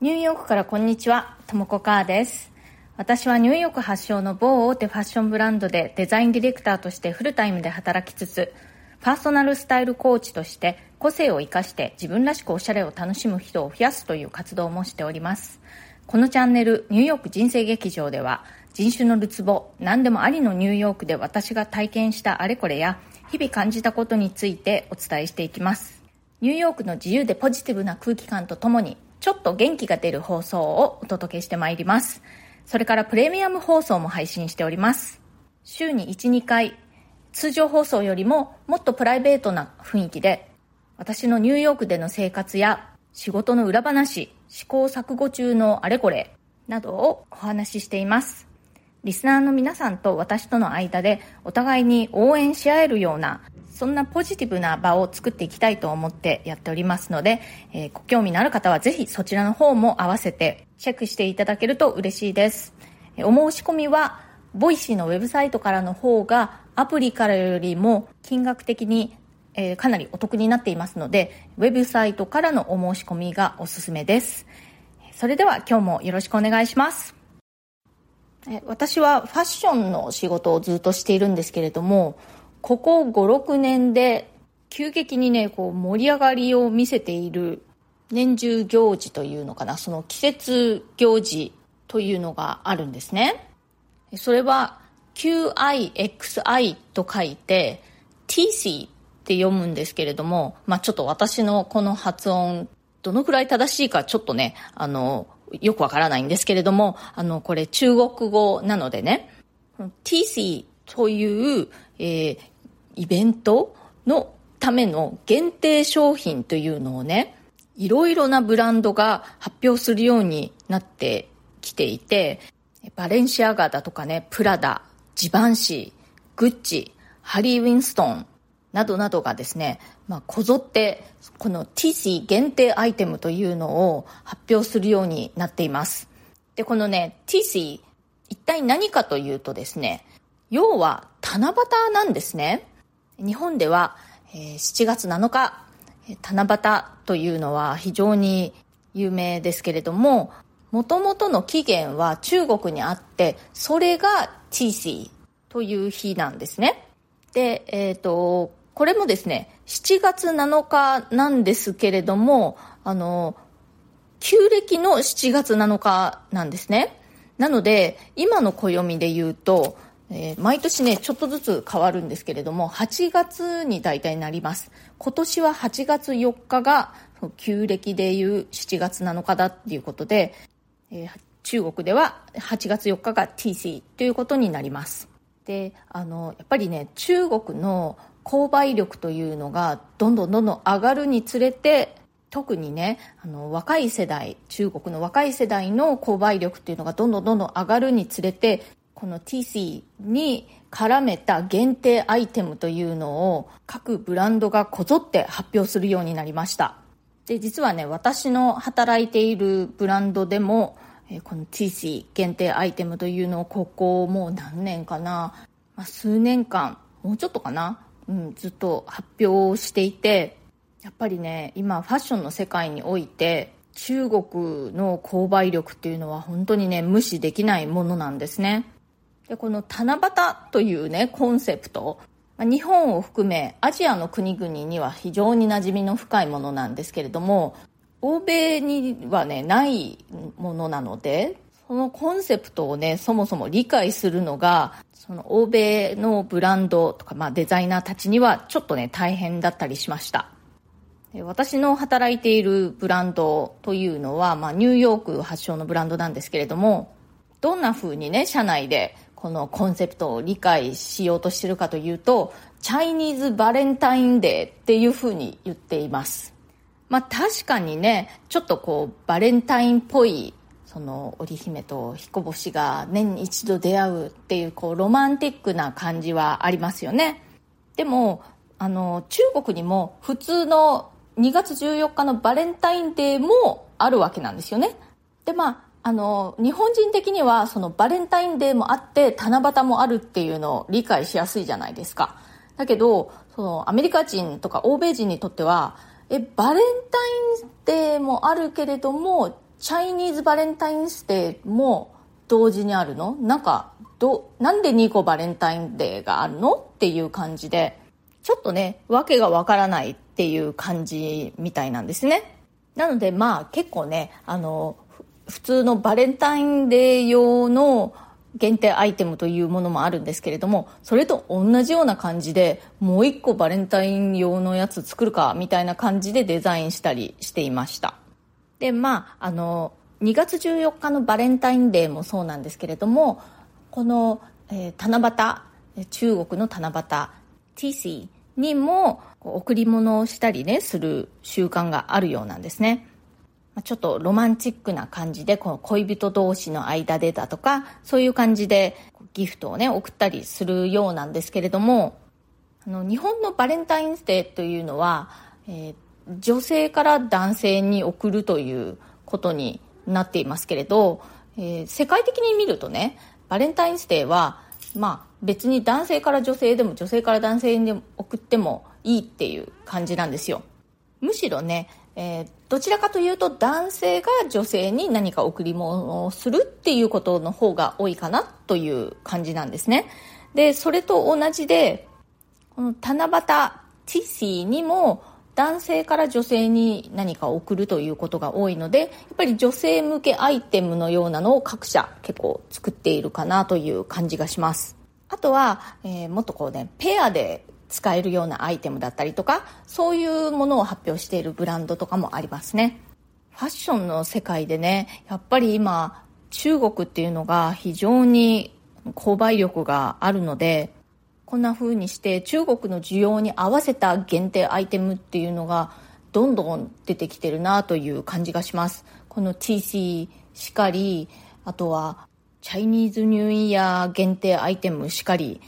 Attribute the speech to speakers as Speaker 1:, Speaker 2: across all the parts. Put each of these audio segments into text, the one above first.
Speaker 1: ニューヨークからこんにちは、ともこかーです。私はニューヨーク発祥の某大手ファッションブランドでデザインディレクターとしてフルタイムで働きつつ、パーソナルスタイルコーチとして個性を生かして自分らしくおしゃれを楽しむ人を増やすという活動もしております。このチャンネル、ニューヨーク人生劇場では、人種のるつぼ、何でもありのニューヨークで私が体験したあれこれや、日々感じたことについてお伝えしていきます。ニューヨークの自由でポジティブな空気感とともにちょっと元気が出る放送をお届けしてまいります。それからプレミアム放送も配信しております。週に1、2回、通常放送よりももっとプライベートな雰囲気で、私のニューヨークでの生活や仕事の裏話、試行錯誤中のあれこれなどをお話ししています。リスナーの皆さんと私との間でお互いに応援し合えるようなそんなポジティブな場を作っていきたいと思ってやっておりますので、えー、ご興味のある方はぜひそちらの方も合わせてチェックしていただけると嬉しいです。え、お申し込みは、 Voicy のウェブサイトからの方がアプリからよりも金額的に、えー、かなりお得になっていますので、ウェブサイトからのお申し込みがおすすめです。それでは今日もよろしくお願いします。私はファッションの仕事をずっとしているんですけれども、ここ5、6年で急激にね、こう盛り上がりを見せている年中行事というのかな、その季節行事というのがあるんですね。それは QIXI と書いて TC って読むんですけれども、まあちょっと私のこの発音どのくらい正しいかちょっとね、あの、よくわからないんですけれども、あの、これ中国語なのでね、TC という、えー、イベントのための限定商品というのをね、いろいろなブランドが発表するようになってきていて、バレンシアガだとかね、プラダ、ジバンシー、グッチ、ハリー・ウィンストンなどなどがですね、まあ、こぞって、この TC 限定アイテムというのを発表するようになっています。で、このね、TC、一体何かというとですね、要は七夕なんですね。日本では、えー、7月7日、七夕というのは非常に有名ですけれども、もともとの起源は中国にあって、それがティーシーという日なんですね。で、えっ、ー、と、これもですね、7月7日なんですけれども、あの、旧暦の7月7日なんですね。なので、今の暦で言うと、えー、毎年ね、ちょっとずつ変わるんですけれども、8月に大体なります。今年は8月4日が、旧暦でいう7月7日だっていうことで、えー、中国では8月4日が TC ということになります。で、あの、やっぱりね、中国の購買力というのがどんどんどんどん上がるにつれて、特にね、あの、若い世代、中国の若い世代の購買力っていうのがどんどんどんどん上がるにつれて、この TC に絡めた限定アイテムというのを各ブランドがこぞって発表するようになりました。で、実はね、私の働いているブランドでも、この TC 限定アイテムというのをここもう何年かな、ま、数年間、もうちょっとかな、うん、ずっと発表していて、やっぱりね、今ファッションの世界において、中国の購買力っていうのは本当にね、無視できないものなんですね。でこの七夕というねコンセプト。日本を含めアジアの国々には非常に馴染みの深いものなんですけれども欧米にはねないものなのでそのコンセプトをねそもそも理解するのがその欧米のブランドとか、まあ、デザイナーたちにはちょっとね大変だったりしました。で私の働いているブランドというのは、まあ、ニューヨーク発祥のブランドなんですけれどもどんな風にね社内でこのコンセプトを理解しようとしてるかというと、チャイニーズバレンタインデーっていうふうに言っています。まあ確かにね、ちょっとこうバレンタインっぽいその織姫と彦星が年に一度出会うっていうこうロマンティックな感じはありますよね。でも、あの、中国にも普通の2月14日のバレンタインデーもあるわけなんですよね。で、まあ、あの、日本人的にはそのバレンタインデーもあって七夕もあるっていうのを理解しやすいじゃないですか。だけど、そのアメリカ人とか欧米人にとっては、え、バレンタインデーもあるけれども、チャイニーズバレンタインデーも同時にあるの？なんかどなんで2個バレンタインデーがあるのっていう感じでちょっとね訳がわからないっていう感じみたいなんですねなのでまあ結構ねあの普通のバレンタインデー用の限定アイテムというものもあるんですけれどもそれと同じような感じでもう一個バレンタイン用のやつ作るかみたいな感じでデザインしたりしていました。でまああの2月14日のバレンタインデーもそうなんですけれどもこの、えー、七夕中国の七夕 TC にも贈り物をしたりねする習慣があるようなんですね。ちょっとロマンチックな感じでこの恋人同士の間でだとかそういう感じでギフトをね送ったりするようなんですけれどもあの日本のバレンタインデーというのは、えー、女性から男性に送るということになっていますけれど、えー、世界的に見るとねバレンタインデーはまあ別に男性から女性でも女性から男性に送ってもいいっていう感じなんですよ。むしろね、えー、どちらかというと男性が女性に何か贈り物をするっていうことの方が多いかなという感じなんですね。でそれと同じでこの七夕ティシーにも男性から女性に何か送るということが多いのでやっぱり女性向けアイテムのようなのを各社結構作っているかなという感じがします。あとは、えー、もっとこうねペアで使えるようなアイテムだったりとかそういうものを発表しているブランドとかもありますね。ファッションの世界でねやっぱり今中国っていうのが非常に購買力があるのでこんな風にして中国の需要に合わせた限定アイテムっていうのがどんどん出てきてるなという感じがします。この TC しかりあとはチャイニーズニューイヤー限定アイテムしかり、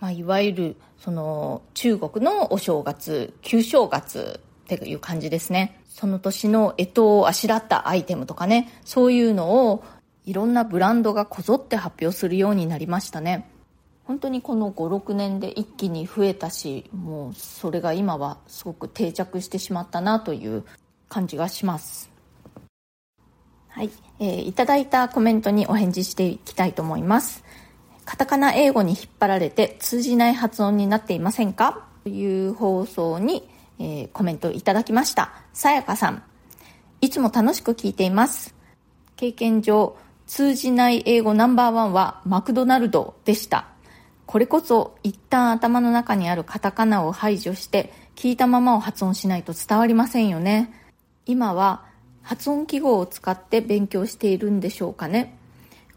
Speaker 1: まあ、いわゆるその中国のお正月旧正月っていう感じですね。その年の干支をあしらったアイテムとかね。そういうのをいろんなブランドがこぞって発表するようになりましたね。本当にこの56年で一気に増えたしもうそれが今はすごく定着してしまったなという感じがします。はい、えー、いただいたコメントにお返事していきたいと思います。カタカナ英語に引っ張られて通じない発音になっていませんか？という放送に、えー、コメントいただきました。さやかさん。いつも楽しく聞いています。経験上通じない英語ナンバーワンはマクドナルドでした。これこそ一旦頭の中にあるカタカナを排除して聞いたままを発音しないと伝わりませんよね。今は発音記号を使って勉強しているんでしょうかね。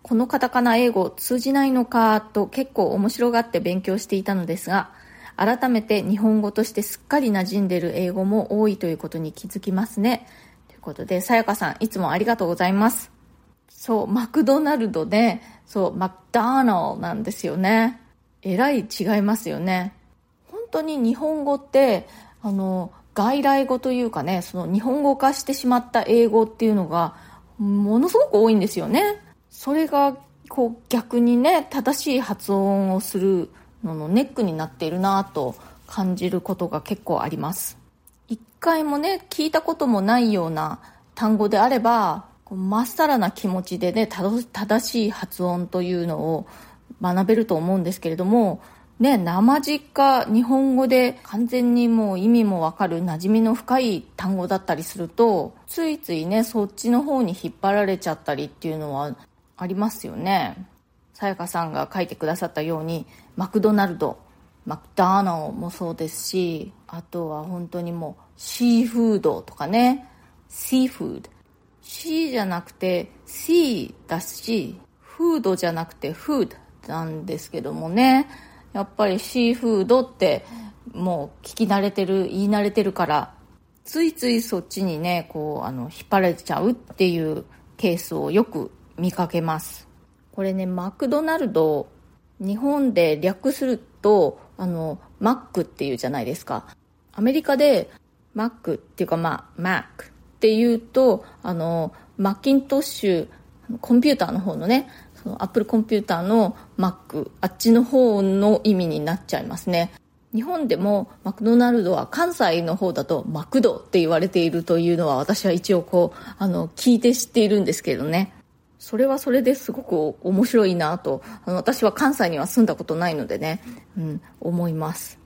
Speaker 1: このカタカナ英語通じないのかと結構面白がって勉強していたのですが改めて日本語としてすっかり馴染んでる英語も多いということに気づきますね。ということでさやかさんいつもありがとうございます。そうマクドナルドでそうマクダーナルなんですよね。えらい違いますよね。本当に日本語ってあの外来語というかねその日本語化してしまった英語っていうのがものすごく多いんですよね。それがこう逆にね正しい発音をするののネックになっているなと感じることが結構あります。一回もね聞いたこともないような単語であればまっさらな気持ちでね正しい発音というのを学べると思うんですけれども、ね、生実家日本語で完全にもう意味もわかる馴染みの深い単語だったりするとついついねそっちの方に引っ張られちゃったりっていうのはありますよね。さやかさんが書いてくださったようにマクドナルドマクダーナもそうですしあとは本当にもうシーフードとかね。シーフード。シーじゃなくてシーだしフードじゃなくてフードなんですけどもね。やっぱりシーフードってもう聞き慣れてる言い慣れてるからついついそっちにねこうあの引っ張られちゃうっていうケースをよく見かけます。これねマクドナルド日本で略するとあのマックっていうじゃないですか。アメリカでマックっていうかまあマックっていうとあのマッキントッシュコンピューターの方のねそのアップルコンピューターの Mac あっちの方の意味になっちゃいますね。日本でもマクドナルドは関西の方だとマクドって言われているというのは私は一応こう、あの、聞いて知っているんですけどね。それはそれですごく面白いなと、あの私は関西には住んだことないのでね、うん、思います。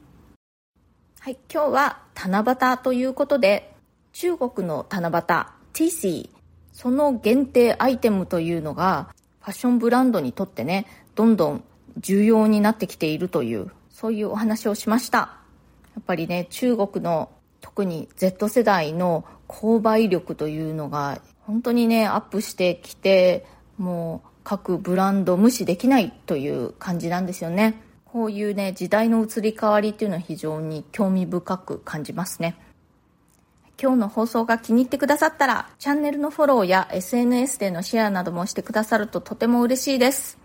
Speaker 1: はい、今日は七夕ということで、中国の七夕、TC、その限定アイテムというのが、ファッションブランドにとってね、どんどん重要になってきているというそういうお話をしました。やっぱりね、中国の特に Z 世代の購買力というのが本当にね、アップしてきて、もう各ブランド無視できないという感じなんですよね。こういうね、時代の移り変わりっていうのは非常に興味深く感じますね。今日の放送が気に入ってくださったら、チャンネルのフォローや SNS でのシェアなどもしてくださるととても嬉しいです。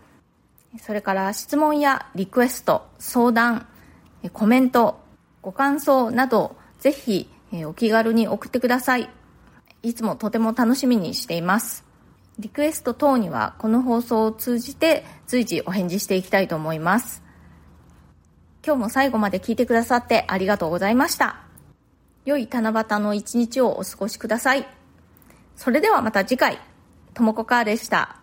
Speaker 1: それから質問やリクエスト、相談、コメント、ご感想など、ぜひお気軽に送ってください。いつもとても楽しみにしています。リクエスト等にはこの放送を通じて随時お返事していきたいと思います。今日も最後まで聞いてくださってありがとうございました。良い七夕の一日をお過ごしください。それではまた次回、ともこかーでした。